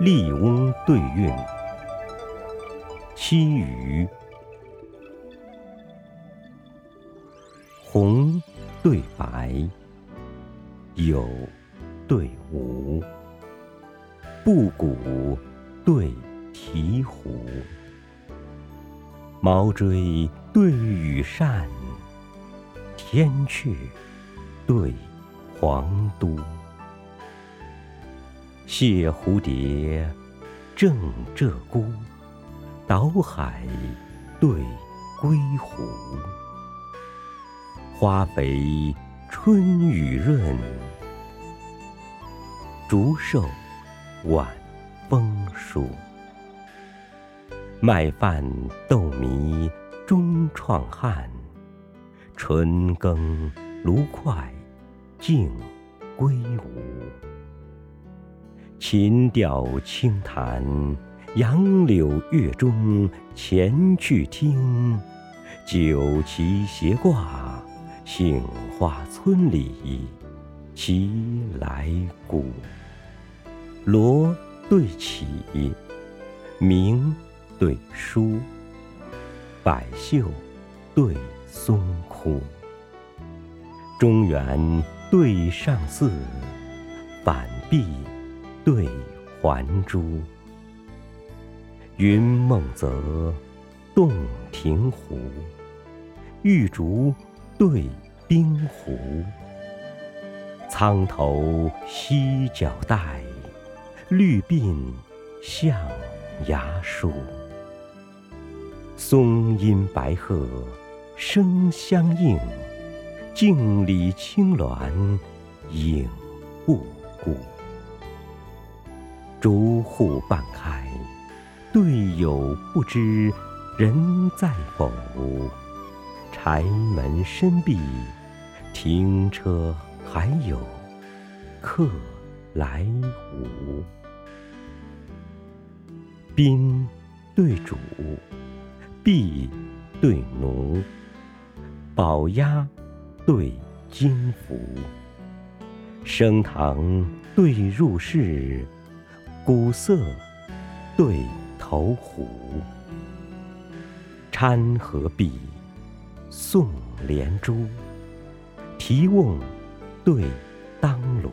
笠翁对韵，七余。红对白，有对无，布谷对醍醐，毛锥对羽扇，天阙对皇都。谢蝴蝶，正鹧鸪，岛海对归湖。花肥春雨润，竹瘦晚风疏。麦饭豆糜终创汉，春耕芦快尽归吴。琴调轻弹，杨柳月中前去听。酒旗斜挂，杏花村里齐来鼓。锣对绮，鸣对疏，百秀对松枯。中原对上巳，反壁。对还珠，云梦泽，洞庭湖，玉竹对冰壶，苍头犀角带，绿鬓象牙梳。松阴白鹤声相应，镜里青鸾影不孤。竹户半开，对友不知人在否。柴门深闭，停车还有客来无。宾对主，婢对奴，宝鸭对金凫，升堂对入室。鼓瑟对投壶，参合璧，送连珠，提瓮对当炉，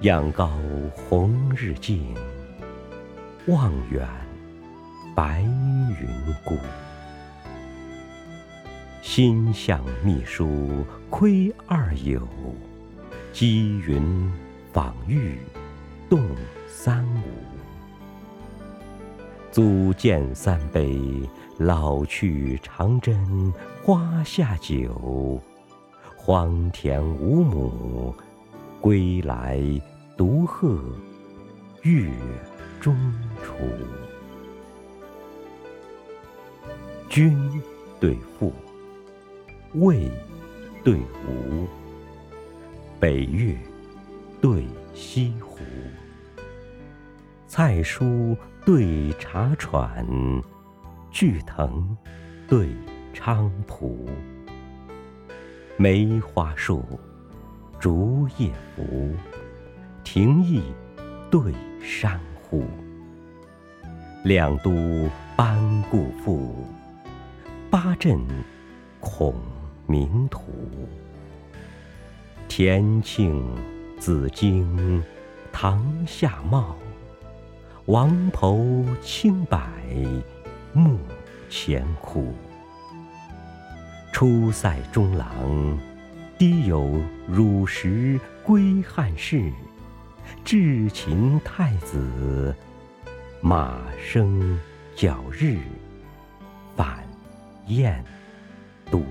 仰高红日近，望远白云孤。心向秘书窥二友，积云访玉。动三五，足见三杯，老去长针花下酒。荒田无母，归来独鹤月中出。君对父，魏对吴，北岳对西湖。菜蔬对茶喘，巨藤对菖蒲，梅花树，竹叶扶，亭翼对珊瑚。两都班固赋，八阵孔明图。田庆紫荆，堂下茂。王侯清柏，目前枯。出塞中郎，低有汝石归汉室。至秦太子，马生角日，反燕都。